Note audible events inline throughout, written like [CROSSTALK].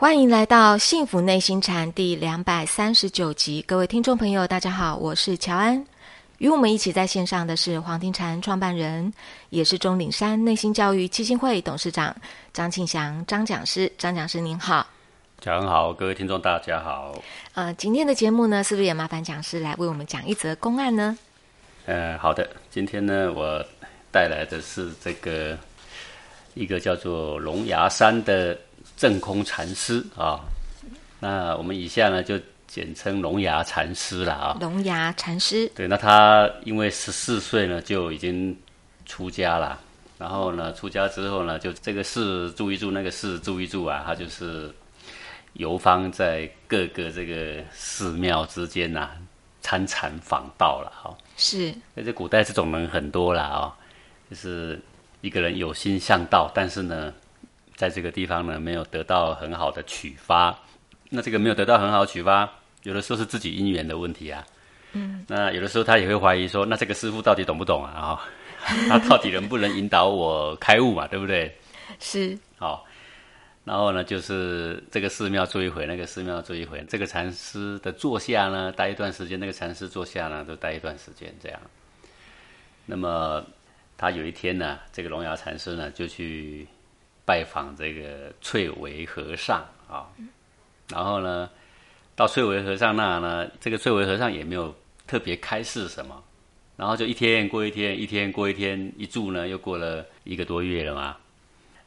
欢迎来到《幸福内心禅》第两百三十九集，各位听众朋友，大家好，我是乔安。与我们一起在线上的是黄庭禅创办人，也是钟岭山内心教育基金会董事长张庆祥张讲师。张讲师您好，乔安好，各位听众大家好。呃，今天的节目呢，是不是也麻烦讲师来为我们讲一则公案呢？呃，好的，今天呢，我带来的是这个一个叫做龙牙山的。正空禅师啊，那我们以下呢就简称龙牙禅师了啊。龙牙禅师，对，那他因为十四岁呢就已经出家了，然后呢出家之后呢，就这个寺住一住，那个寺住一住啊，他就是游方在各个这个寺庙之间呐参禅访道了哈。是，那在古代这种人很多了啊，就是一个人有心向道，但是呢。在这个地方呢，没有得到很好的启发。那这个没有得到很好的启发，有的时候是自己因缘的问题啊。嗯。那有的时候他也会怀疑说，那这个师傅到底懂不懂啊？啊，[LAUGHS] 他到底能不能引导我开悟嘛？对不对？是。好。然后呢，就是这个寺庙住一回，那个寺庙住一回。这个禅师的坐下呢，待一段时间；那个禅师坐下呢，都待一段时间。这样。那么他有一天呢，这个龙牙禅师呢，就去。拜访这个翠微和尚啊，然后呢，到翠微和尚那呢，这个翠微和尚也没有特别开示什么，然后就一天过一天，一天过一天，一住呢又过了一个多月了嘛，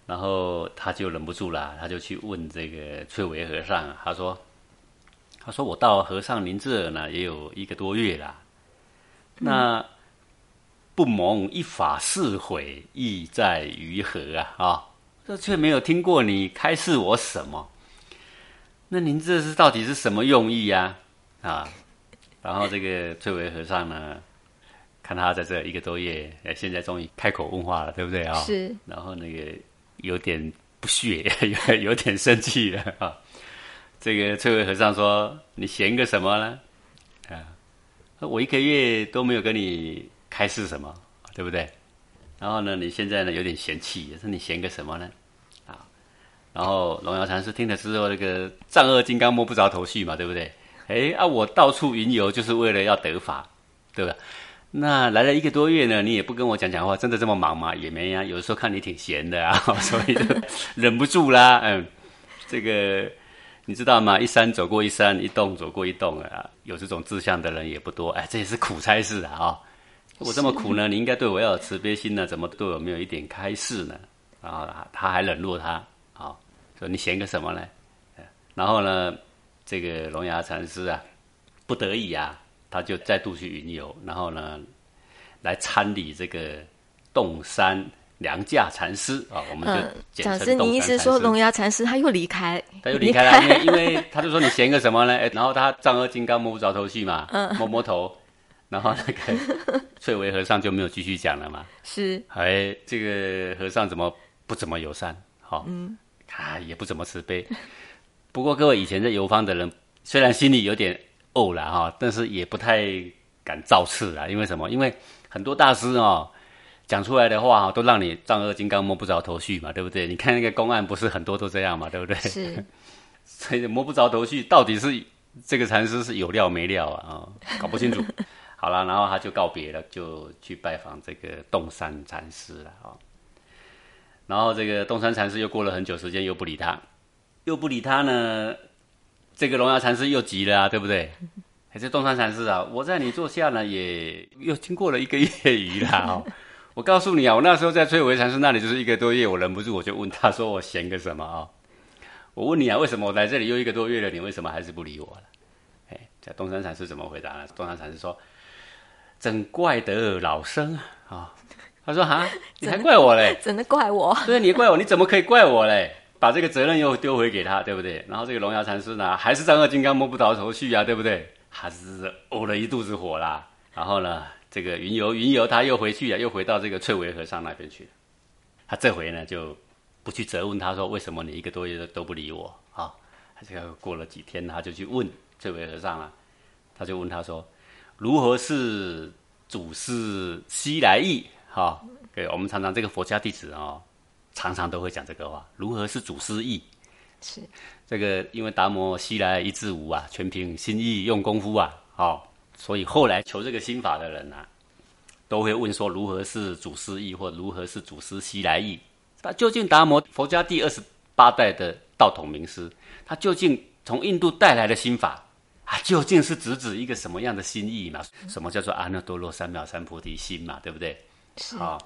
然后他就忍不住了，他就去问这个翠微和尚，他说：“他说我到和尚您这呢也有一个多月了，那不蒙一法四悔，意在于何啊？啊？”这却没有听过你开示我什么？那您这是到底是什么用意呀？啊，然后这个翠微和尚呢，看他在这一个多月，现在终于开口问话了，对不对啊？是。然后那个有点不屑，有 [LAUGHS] 有点生气了啊。这个翠微和尚说：“你嫌个什么呢？啊，我一个月都没有跟你开示什么，对不对？”然后呢，你现在呢有点嫌弃，说你嫌个什么呢？啊，然后龙瑶禅师听了之后，那个丈二金刚摸不着头绪嘛，对不对？哎啊，我到处云游就是为了要得法，对吧？那来了一个多月呢，你也不跟我讲讲话，真的这么忙吗？也没啊，有时候看你挺闲的啊，[LAUGHS] 所以就忍不住啦。嗯，这个你知道吗？一山走过一山，一洞走过一洞啊，有这种志向的人也不多。哎，这也是苦差事啊啊。我这么苦呢，你应该对我要有慈悲心呢，怎么对我没有一点开示呢？然后他还冷落他，啊说你嫌个什么呢？然后呢，这个龙牙禅师啊，不得已啊，他就再度去云游，然后呢，来参礼这个洞山良价禅师啊，我们就讲师，你意思说龙牙禅师他又离开？他又离开了，因为因 [LAUGHS] 为他就说你嫌个什么呢？哎，然后他丈二金刚摸不着头绪嘛，摸摸头。然后那个 [LAUGHS] 翠微和尚就没有继续讲了嘛？[LAUGHS] 是，哎，这个和尚怎么不怎么友善？好，嗯，他也不怎么慈悲。不过各位以前在游方的人，虽然心里有点怄了哈，但是也不太敢造次啊。因为什么？因为很多大师哦讲出来的话都让你丈二金刚摸不着头绪嘛，对不对？你看那个公案不是很多都这样嘛，对不对？[LAUGHS] 是，所以摸不着头绪，到底是这个禅师是有料没料啊？啊，搞不清楚。好了，然后他就告别了，就去拜访这个洞山禅师了啊。然后这个洞山禅师又过了很久时间，又不理他，又不理他呢。这个龙牙禅师又急了啊，对不对？还是洞山禅师啊，我在你座下呢，也又经过了一个月余了哦。我告诉你啊，我那时候在翠微禅师那里就是一个多月，我忍不住我就问他说：“我闲个什么啊？”我问你啊，为什么我来这里又一个多月了，你为什么还是不理我了？哎，这东山禅师怎么回答呢？东山禅师说。真怪得老生啊！[LAUGHS] 他说：“哈，你还怪我嘞？真的怪我？对，你怪我，你怎么可以怪我嘞？把这个责任又丢回给他，对不对？然后这个龙牙禅师呢，还是丈二金刚摸不着头绪啊，对不对？还是呕了一肚子火啦。然后呢，这个云游云游，他又回去了，又回到这个翠微和尚那边去了。他这回呢，就不去责问他说，为什么你一个多月都不理我啊？这个过了几天，他就去问翠微和尚了，他就问他说。”如何是祖师西来意？哈，对，我们常常这个佛家弟子哦，常常都会讲这个话。如何是祖师意？是这个因为达摩西来一至无啊，全凭心意用功夫啊，哦，所以后来求这个心法的人啊，都会问说如何是祖师意，或如何是祖师西来意？那究竟达摩佛家第二十八代的道统名师，他究竟从印度带来的心法啊，究竟是直指一个什么样的心意嘛？什么叫做阿耨多罗三藐三菩提心嘛？对不对？是啊、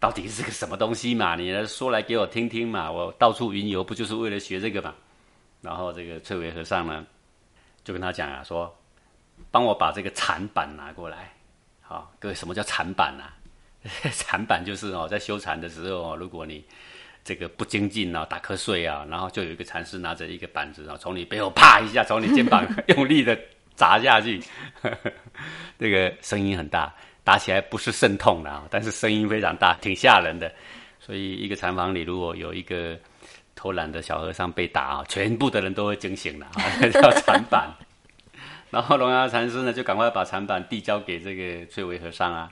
到底是个什么东西嘛？你来说来给我听听嘛！我到处云游，不就是为了学这个嘛？然后这个翠微和尚呢，就跟他讲啊，说帮我把这个禅板拿过来。好、各位，什么叫禅板啊？[LAUGHS] 禅板就是哦，在修禅的时候哦，如果你这个不精进啊，打瞌睡啊，然后就有一个禅师拿着一个板子啊，从你背后啪一下，从你肩膀 [LAUGHS] 用力的砸下去，[LAUGHS] 这个声音很大，打起来不是肾痛的啊，但是声音非常大，挺吓人的。所以一个禅房里如果有一个偷懒的小和尚被打啊，全部的人都会惊醒了啊，[LAUGHS] 叫禅板。然后龙牙禅师呢，就赶快把禅板递交给这个翠微和尚啊。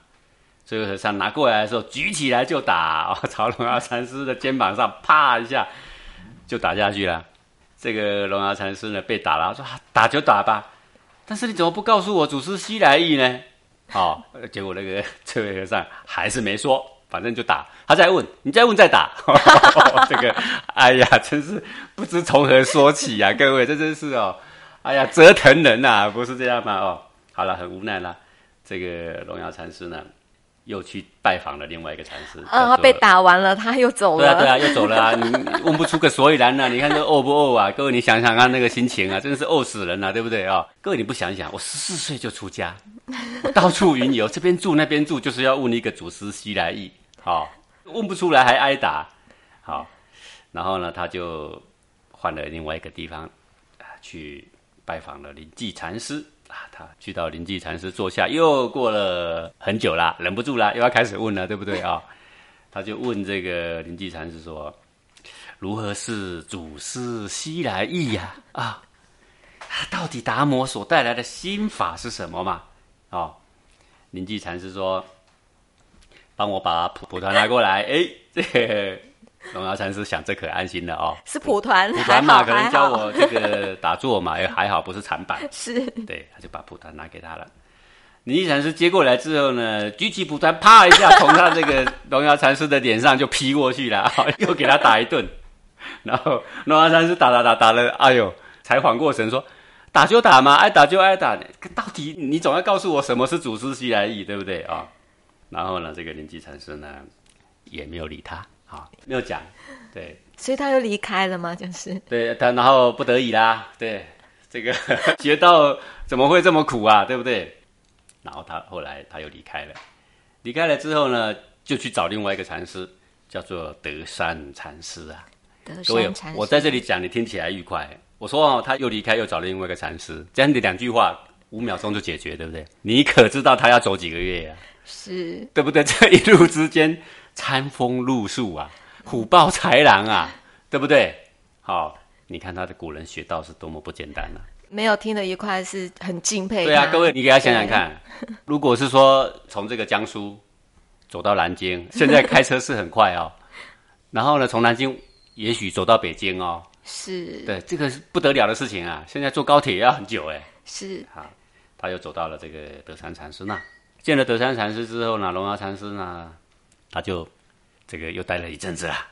翠微和尚拿过来的时候，举起来就打，[LAUGHS] 哦、朝龙牙禅师的肩膀上啪一下就打下去了。这个龙牙禅师呢被打了，说、打就打吧，但是你怎么不告诉我祖师西来意呢？哦，结果那个这位和尚还是没说，反正就打。他再问，你再问再打。[LAUGHS] 这个，哎呀，真是不知从何说起呀、各位，这真是哦，哎呀，折腾人呐、不是这样吗？哦，好了，很无奈啦。这个龙牙禅师呢，又去拜访了另外一个禅师，啊，他被打完了，他又走了。对啊，对啊，又走了啊！你 [LAUGHS] 你问不出个所以然啊、你看这饿不饿啊？各位，你想想看那个心情啊，真的是饿死人了、对不对啊、各位，你不想想，我十四岁就出家，[LAUGHS] 我到处云游，这边住那边住，就是要问一个祖师西来意，好、问不出来还挨打，好，然后呢，他就换了另外一个地方啊，去拜访了灵济禅师啊。他去到灵济禅师坐下，又过了很久啦，忍不住啦，又要开始问了，对不对啊？[LAUGHS] 他就问这个灵济禅师说：“如何是祖师西来意呀、啊？到底达摩所带来的心法是什么嘛？”哦，灵济禅师说：“帮我把蒲蒲团拿过来。”哎，这个龙牙禅师想，这可安心了哦。是蒲团，蒲还团嘛，可能教我这个打坐嘛，也，[LAUGHS] 还好不是禅板。是对，他就把蒲团拿给他了。灵济禅师接过来之后呢，举起蒲团，啪一下从他这个龙牙禅师的脸上就劈过去了，[LAUGHS] 又给他打一顿。然后龙牙禅师打打打打了，哎呦，才缓过神说：“打就打嘛，爱打就爱打。到底你总要告诉我什么是祖师西来意，对不对啊、然后呢，这个灵济禅师呢也没有理他，啊，没有讲，对，所以他又离开了吗？就是对他，然后不得已啦，对，这个 [LAUGHS] 学到怎么会这么苦啊，对不对？然后他后来他又离开了，离开了之后呢，就去找另外一个禅师，叫做德山禅师啊。德山禅，师。我在这里讲，你听起来愉快。我说哦，他又离开，又找了另外一个禅师，这样的两句话，五秒钟就解决，对不对？你可知道他要走几个月呀、是对不对？这一路之间，餐风露宿啊，虎豹豺狼啊，[LAUGHS] 对不对？好、你看他的古人学道是多么不简单啊！没有听得愉快，是很敬佩他。对啊，各位，你给他想想看，如果是说从这个江苏走到南京，现在开车是很快哦，[LAUGHS] 然后呢，从南京也许走到北京哦，是对，这个是不得了的事情啊！现在坐高铁也要很久哎。是好，他又走到了这个德山禅师那，见了德山禅师之后呢，龙牙禅师呢，他就这个又待了一阵子啦，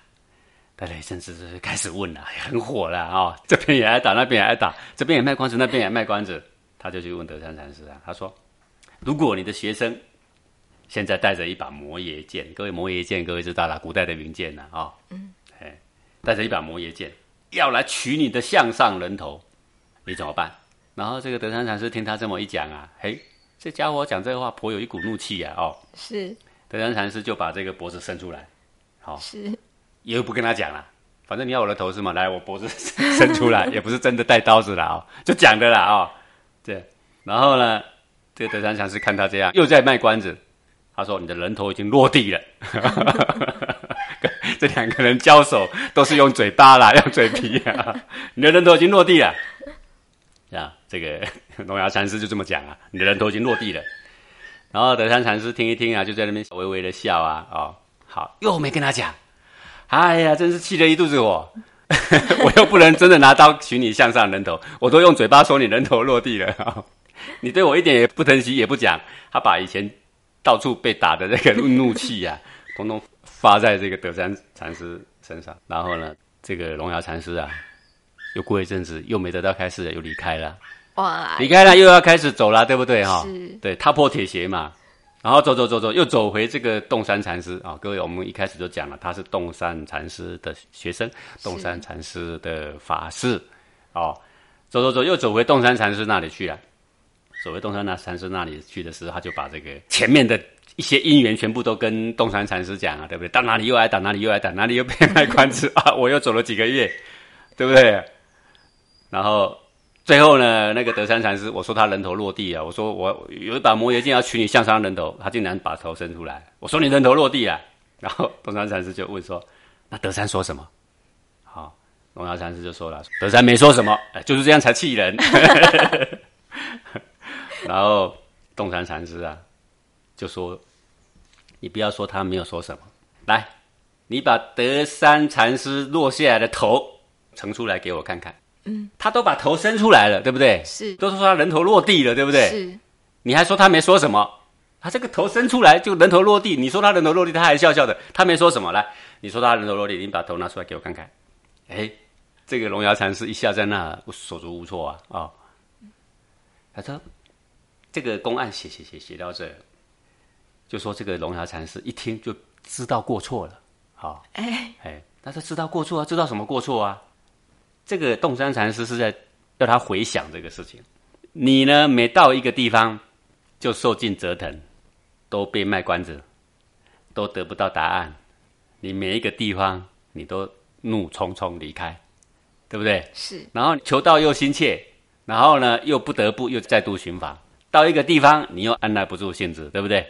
待了一阵子就开始问了，哎很火了啊、哦，这边也挨打，那边也挨打，这边也卖关子，那边也卖关子，他就去问德山禅师啊，他说，如果你的学生现在带着一把摩耶剑，各位摩耶剑各位知道了，古代的名剑呐啊，嗯，哎，带着一把摩耶剑要来取你的项上人头，你怎么办？然后这个德山禅师听他这么一讲啊，嘿，这家伙讲这个话颇有一股怒气啊！哦，是德山禅师就把这个脖子伸出来，好、是也不跟他讲了，反正你要我的头是吗？来，我脖子伸出来，[LAUGHS] 也不是真的带刀子了哦，就讲的啦哦，对。然后呢，这个德山禅师看他这样，又在卖关子，他说：“你的人头已经落地了。[LAUGHS] ”这两个人交手都是用嘴巴啦，[LAUGHS] 用嘴皮啊，你的人头已经落地了。啊，这个龙牙禅师就这么讲啊，你的人头已经落地了。然后德山禅师听一听啊，就在那边微微的笑啊，哦，好，又没跟他讲，哎呀，真是气得一肚子火。[LAUGHS] 我又不能真的拿刀取你向上人头，我都用嘴巴说你人头落地了，你对我一点也不疼惜也不讲，他把以前到处被打的那个怒气呀，[LAUGHS] 统统发在这个德山禅师身上。然后呢，这个龙牙禅师啊，又过一阵子又没得到开示，又离开了。哇，离开了又要开始走了，对不对哈？是，对，踏破铁鞋嘛。然后走走走走，又走回这个洞山禅师啊！各位，我们一开始就讲了，他是洞山禅师的学生，洞山禅师的法师。哦，走走走，又走回洞山禅师那里去了。走回洞山那禅师那里去的时候，他就把这个前面的一些因缘全部都跟洞山禅师讲啊，对不对？到哪里又挨打，哪里又挨打，哪里又被卖关子啊！我又走了几个月，对不对？然后。最后呢，那个德山禅师，我说他人头落地啊，我说我有一把魔爷剑要取你项上人头，他竟然把头伸出来，我说你人头落地啊，然后东山禅师就问说，那德山说什么？好，龙牙禅师就说了，德山没说什么，就是这样才气人。[LAUGHS] 然后东山禅师啊，就说，你不要说他没有说什么，来，你把德山禅师落下来的头呈出来给我看看。嗯，他都把头伸出来了，对不对？是，都是说他人头落地了，对不对？是，你还说他没说什么？他这个头伸出来就人头落地，你说他人头落地，他还笑笑的，他没说什么。来，你说他人头落地，你把头拿出来给我看看。哎，这个龙牙禅师一下在那手足无措啊啊！他说这个公案写写写写到这，就说这个龙牙禅师一听就知道过错了。好，哎哎，他说知道过错啊，知道什么过错啊？这个洞山禅师是在要他回想这个事情。你呢，每到一个地方就受尽折腾，都被卖关子，都得不到答案。你每一个地方你都怒冲冲离开，对不对？是。然后求道又心切，然后呢又不得不又再度寻访。到一个地方你又按捺不住性子，对不对？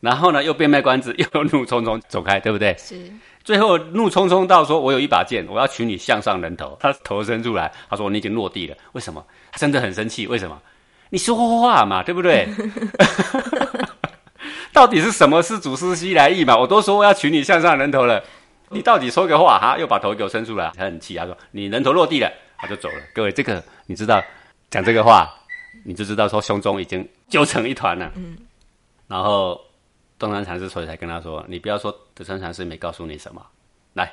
然后呢又变卖关子，[LAUGHS] 又怒冲冲走开，对不对？是。最后怒冲冲到说：“我有一把剑，我要取你项上人头。”他头伸出来，他说：“你已经落地了。”为什么？他真的很生气。为什么？你说话嘛，对不对？[LAUGHS] [LAUGHS] 到底是什么是祖师西来意嘛？我都说我要取你项上人头了，你到底说个话哈？又把头给我伸出来，他很气，他说：“你人头落地了。”他就走了。各位，这个你知道讲这个话，你就知道说胸中已经揪成一团了。嗯，然后。东山禅师所以才跟他说：“你不要说德山禅师没告诉你什么，来，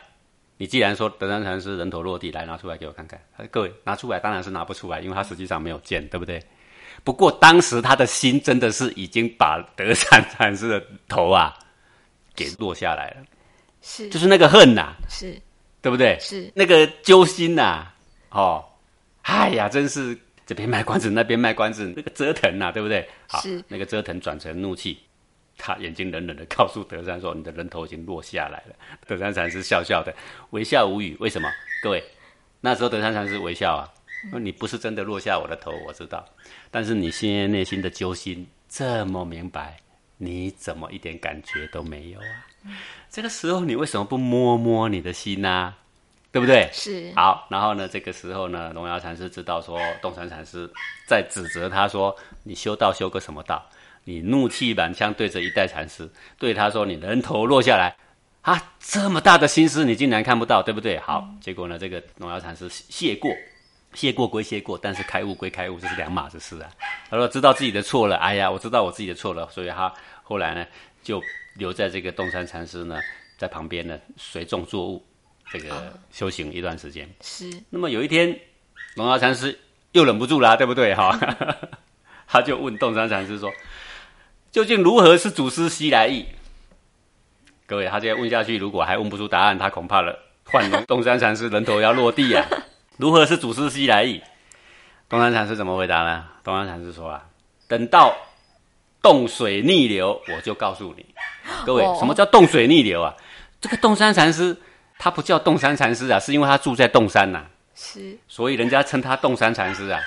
你既然说德山禅师人头落地，来拿出来给我看看。各位拿出来，当然是拿不出来，因为他实际上没有见，对不对？不过当时他的心真的是已经把德山禅师的头啊给落下来了，是，就是那个恨呐，是，对不对？是那个揪心呐，哦，哎呀，真是这边卖关子，那边卖关子，那个折腾呐，对不对？好，那个折腾转成怒气。”他眼睛冷冷的告诉德山说：“你的人头已经落下来了。”德山禅师笑笑的，微笑无语。为什么？各位，那时候德山禅师微笑啊，说：“你不是真的落下我的头，我知道。但是你现在内心的揪心这么明白，你怎么一点感觉都没有啊？这个时候你为什么不摸摸你的心呢？对不对？是。好，然后呢，这个时候呢，龙牙禅师知道说，洞山禅师在指责他说：你修道修个什么道？”你怒气满腔对着一代禅师，对他说：“你人头落下来，啊，这么大的心思你竟然看不到，对不对？”好，结果呢，这个龙牙禅师谢过，谢过归谢过，但是开悟归开悟，这是两码子事啊。他说：“知道自己的错了，哎呀，我知道我自己的错了。”所以他后来呢，就留在这个洞山禅师呢，在旁边呢，随众作物，这个修行一段时间。是。那么有一天，龙牙禅师又忍不住了，对不对？哈，[LAUGHS] 他就问洞山禅师说。究竟如何是祖师西来意？各位，他这样问下去，如果还问不出答案，他恐怕了换龙东山禅师人头要落地啊！[LAUGHS] 如何是祖师西来意？东山禅师怎么回答呢？东山禅师说啊，等到冻水逆流，我就告诉你。各位，什么叫冻水逆流啊？这个洞山禅师他不叫洞山禅师啊，是因为他住在洞山呐，是，所以人家称他洞山禅师啊。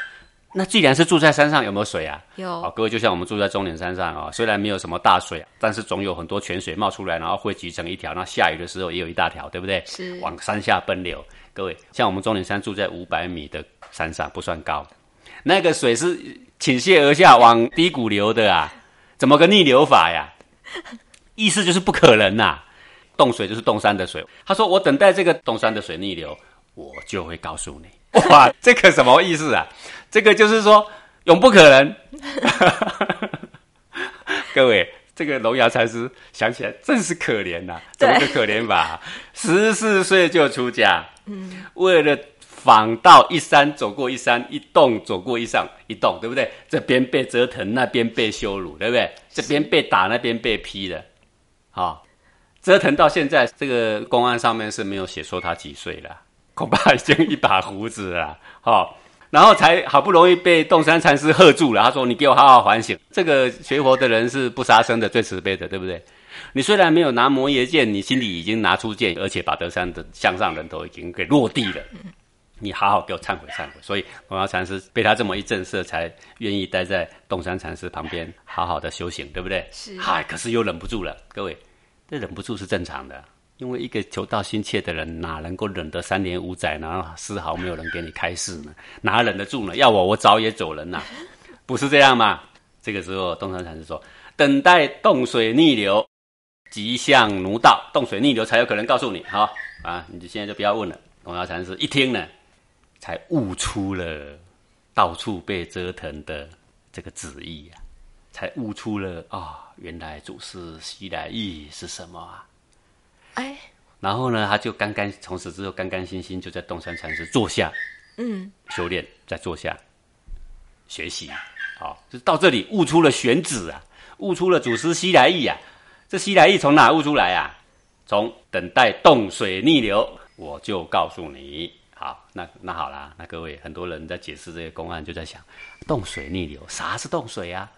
那既然是住在山上，有没有水啊？有。哦，各位就像我们住在终点山上啊，虽然没有什么大水，但是总有很多泉水冒出来，然后汇集成一条。那下雨的时候也有一大条，对不对？是。往山下奔流。各位，像我们终点山住在五百米的山上，不算高，那个水是倾泻而下往低谷流的啊，怎么个逆流法呀？[LAUGHS] 意思就是不可能呐。冻水就是冻山的水。他说：“我等待这个冻山的水逆流。”我就会告诉你。[LAUGHS] 哇，这个什么意思啊？这个就是说永不可能。[LAUGHS] 各位，这个龙牙禅师想起来真是可怜呐，怎么个可怜法？[LAUGHS] 十四岁就出家，嗯，为了。访到一山走过一山，一洞走过一上一洞，对不对？这边被折腾，那边被羞辱，对不对？这边被打，那边被批的，好，折腾到现在，这个公案上面是没有写说他几岁了，恐怕已经一把胡子了，好，然后才好不容易被洞山禅师喝住了，他说：“你给我好好反省。”这个学佛的人是不杀生的，最慈悲的，对不对？你虽然没有拿摩耶剑，你心里已经拿出剑，而且把德山的向上人头已经给落地了。你好好给我忏悔忏悔，所以龙牙禅师被他这么一震慑，才愿意待在洞山禅师旁边好好的修行，对不对？是。嗨，可是又忍不住了，各位，这忍不住是正常的，因为一个求道心切的人，哪能够忍得三年五载呢？丝毫没有人给你开示呢，哪忍得住呢？要我，我早也走人呐，不是这样吗？这个时候，洞山禅师说：“等待洞水逆流，即向奴道。洞水逆流才有可能告诉你。好啊，你就现在就不要问了。”龙牙禅师一听呢。才悟出了到处被折腾的这个旨意呀，才悟出了啊，原来祖师西来意是什么啊？哎，然后呢，他就干干从此之后干干心心就在东山禅师坐下，嗯，修炼，再坐下学习，好，就到这里悟出了玄旨啊，悟出了祖师西来意啊。这西来意从哪悟出来啊？从等待冻水逆流，我就告诉你。好，那那好啦，那各位很多人在解释这些公案，就在想，冻水逆流，啥是冻水啊？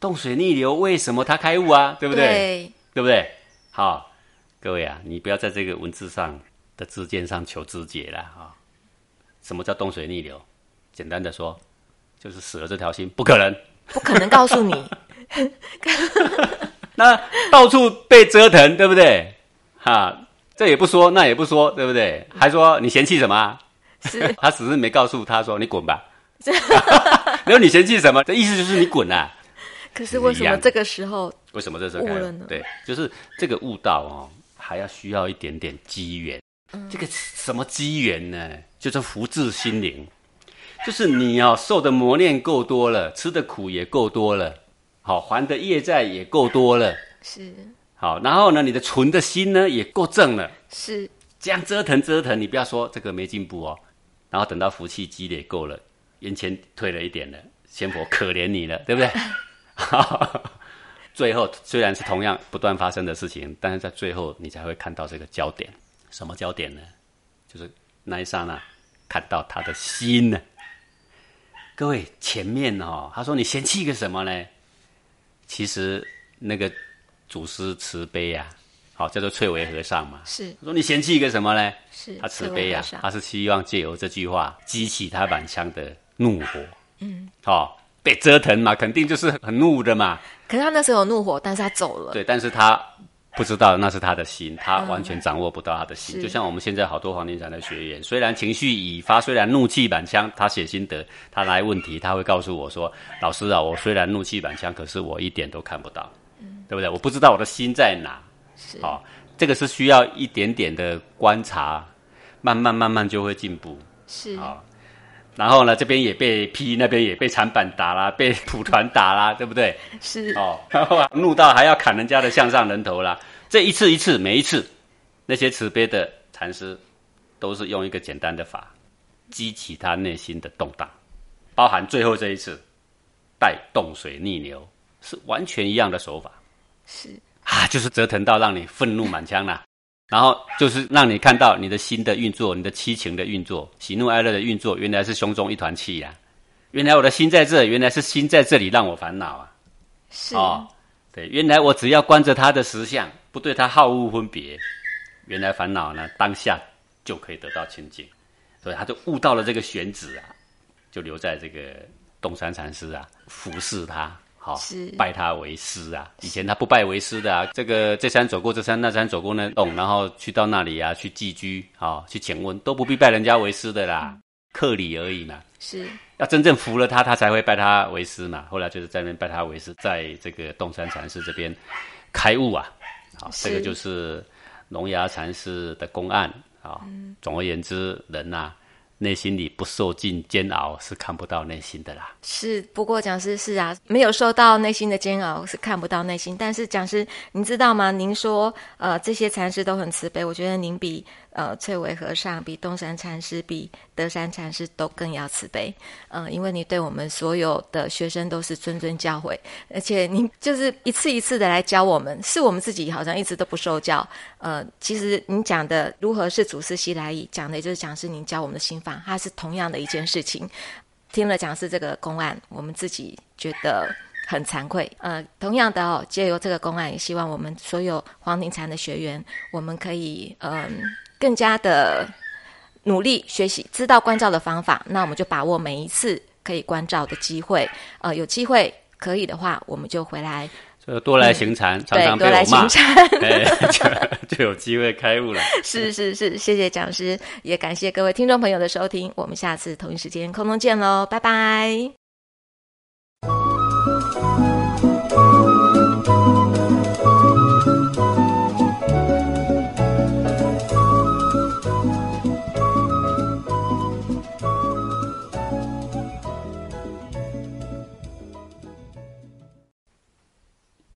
冻水逆流为什么他开悟啊？对不对？对不对？好，各位啊，你不要在这个文字上的字间上求知解了啊！什么叫冻水逆流？简单的说，就是死了这条心，不可能，不可能告诉你。[LAUGHS] 那到处被折腾，对不对？哈。这也不说，那也不说，对不对？还说你嫌弃什么？是 [LAUGHS] 他只是没告诉他说你滚吧。[LAUGHS] 然后你嫌弃什么？这意思就是你滚啊。可是为什么这个时候？为什么这时候悟了呢？对，就是这个悟道哦，还要需要一点点机缘。这个什么机缘呢？就是福至心灵，就是你哦受的磨练够多了，吃的苦也够多了，好还的业债也够多了。是。好，然后呢，你的存的心呢也够正了，是这样折腾折腾，你不要说这个没进步哦。然后等到福气积累够了，眼前退了一点了，仙佛可怜你了，对不对？[LAUGHS] 最后虽然是同样不断发生的事情，但是在最后你才会看到这个焦点，什么焦点呢？就是那一刹那看到他的心呢。各位前面哦，他说你嫌弃个什么呢？其实那个。祖师慈悲呀，好叫做翠微和尚嘛。是说你嫌弃一个什么呢？是他慈悲呀，他是希望借由这句话激起他满腔的怒火。嗯，好被折腾嘛，肯定就是很怒的嘛。可是他那时候有怒火，但是他走了。对，但是他不知道那是他的心，他完全掌握不到他的心。就像我们现在好多黄庭禅的学员，虽然情绪已发，虽然怒气满腔，他写心得，他来问题，他会告诉我说：“老师啊，我虽然怒气满腔，可是我一点都看不到。”对不对？我不知道我的心在哪，是，哦，这个是需要一点点的观察，慢慢慢慢就会进步。是啊，然后呢，这边也被批，那边也被长板打啦，被蒲团打啦，[LAUGHS] 对不对？是哦，然 [LAUGHS] 后怒到还要砍人家的向上人头啦。这一次一次，每一次，那些慈悲的禅师都是用一个简单的法，激起他内心的动荡，包含最后这一次带动水逆流，是完全一样的手法。是啊，就是折腾到让你愤怒满腔了，然后就是让你看到你的心的运作，你的七情的运作，喜怒哀乐的运作，原来是胸中一团气呀！原来我的心在这，原来是心在这里让我烦恼啊！是哦，对，原来我只要观着他的实相，不对他好恶分别，原来烦恼呢当下就可以得到清净，所以他就悟到了这个玄旨啊，就留在这个洞山禅师啊，服侍他。好，拜他为师啊！以前他不拜为师的啊。这个这山走过这山，那山走过那洞，然后去到那里啊，去寄居，啊去请问，都不必拜人家为师的啦，客礼而已嘛。是要真正服了他，他才会拜他为师嘛。后来就是在那边拜他为师，在这个洞山禅师这边开悟啊。好，这个就是龙牙禅师的公案。啊。总而言之，人呐。内心里不受尽煎熬是看不到内心的啦。是，不过讲师是啊，没有受到内心的煎熬是看不到内心。但是讲师，您知道吗？您说呃这些禅师都很慈悲，我觉得您比呃翠微和尚、比东山禅师、比德山禅师都更要慈悲。嗯，因为你对我们所有的学生都是谆谆教诲，而且您就是一次一次的来教我们，是我们自己好像一直都不受教。呃，其实您讲的如何是祖师西来意，讲的也就是讲是您教我们的心法。它是同样的一件事情，听了讲师这个公案，我们自己觉得很惭愧。呃，同样的哦，借由这个公案，也希望我们所有黄庭禅的学员，我们可以嗯更加的努力学习，知道关照的方法。那我们就把握每一次可以关照的机会。呃，有机会可以的话，我们就回来。多来行禅，常常被我骂，哎，[LAUGHS] [LAUGHS] 就就有机会开悟了。是是是，谢谢讲师，也感谢各位听众朋友的收听，我们下次同一时间空中见喽，拜拜。